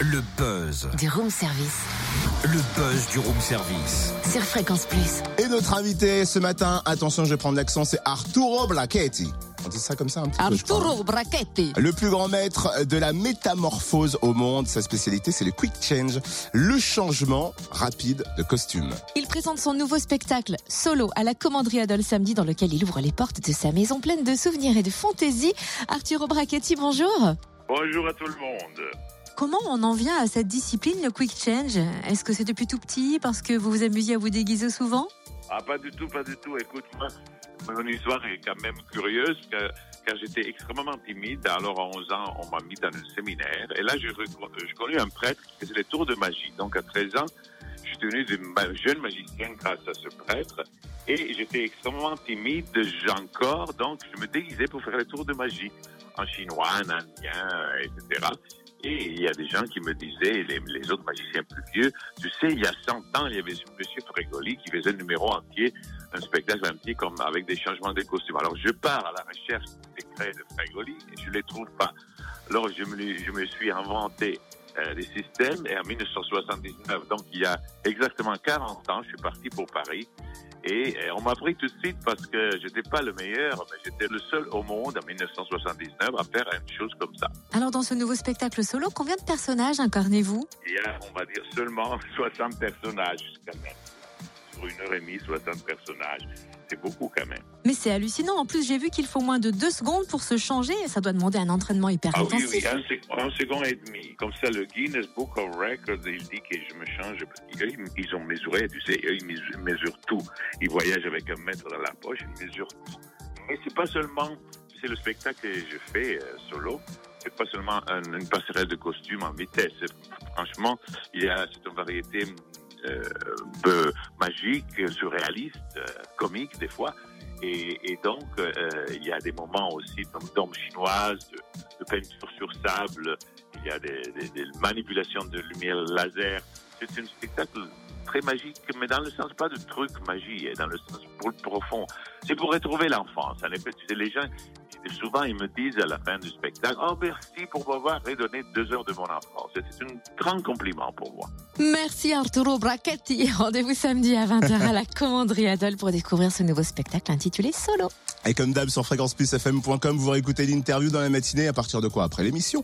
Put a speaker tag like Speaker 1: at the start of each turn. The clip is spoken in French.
Speaker 1: Le buzz.
Speaker 2: Du room service.
Speaker 1: Le buzz du room service.
Speaker 2: Sur Fréquence Plus.
Speaker 3: Et notre invité ce matin, attention, je vais prendre l'accent, c'est Arturo Brachetti. On dit ça comme ça un petit peu.
Speaker 2: Arturo Brachetti.
Speaker 3: Le plus grand maître de la métamorphose au monde. Sa spécialité, c'est le quick change, le changement rapide de costume.
Speaker 4: Il présente son nouveau spectacle solo à la Commanderie Adol samedi dans lequel il ouvre les portes de sa maison pleine de souvenirs et de fantaisie. Arturo Brachetti, bonjour.
Speaker 5: Bonjour à tout le monde.
Speaker 4: Comment on en vient à cette discipline, le quick change? Est-ce que c'est depuis tout petit parce que vous vous amusiez à vous déguiser souvent?
Speaker 5: Ah, pas du tout, pas du tout. Écoute, mon histoire est quand même curieuse car j'étais extrêmement timide. Alors, à 11 ans, on m'a mis dans un séminaire. Et là, j'ai connu un prêtre qui faisait les tours de magie. Donc, à 13 ans, je suis devenu de ma- jeune magicien grâce à ce prêtre. Et j'étais extrêmement timide encore. Donc, je me déguisais pour faire les tours de magie en chinois, en indien, etc. Et il y a des gens qui me disaient, les, autres magiciens plus vieux, tu sais, il y a 100 ans, il y avait monsieur Frégoli qui faisait un numéro entier, un spectacle entier comme avec des changements de costumes. Alors je pars à la recherche des secrets de Frégoli et je les trouve pas. Alors je me, je me suis inventé des systèmes et en 1979, donc il y a exactement 40 ans, je suis parti pour Paris. Et euh, on m'a pris tout de suite parce que j'étais pas le meilleur, mais j'étais le seul au monde en 1979 à faire une chose comme ça.
Speaker 4: Alors dans ce nouveau spectacle solo, combien de personnages incarnez-vous?
Speaker 5: Il y a, on va dire, seulement 60 personnages quand même. Sur une heure et demie, 60 personnages. C'est beaucoup quand même.
Speaker 4: Mais c'est hallucinant. En plus, j'ai vu qu'il faut moins de deux secondes pour se changer. Ça doit demander un entraînement hyper
Speaker 5: Ah oui,
Speaker 4: intensif.
Speaker 5: oui, un, sec- un second et demi. Comme ça, le Guinness Book of Records, il dit que je me change. Ils- ont mesuré, tu sais, eux, ils mesu- mesurent tout. Ils voyagent avec un mètre dans la poche, ils mesurent tout. Mais c'est pas seulement, c'est le spectacle que je fais euh, solo. C'est pas seulement un- une passerelle de costumes en vitesse. Franchement, il y a cette variété euh, peu magique, surréaliste, euh, comique des fois. Et, donc, euh, il y a des moments aussi d'om- d'ombre chinoise, de, de peinture sur sable, il y a des, manipulations de lumière laser. C'est un spectacle très magique, mais dans le sens pas de truc magie, et dans le sens profond. C'est pour retrouver l'enfance. Les gens, souvent, ils me disent à la fin du spectacle, oh merci pour m'avoir redonné deux heures de mon enfance. Et C'est un grand compliment pour moi.
Speaker 4: Merci Arturo Brachetti. Rendez-vous samedi à 20h à la Commanderie Adol pour découvrir ce nouveau spectacle intitulé Solo.
Speaker 3: Et comme d'hab sur fréquenceplusfm.com, vous réécoutez l'interview dans la matinée à partir de quoi? Après l'émission.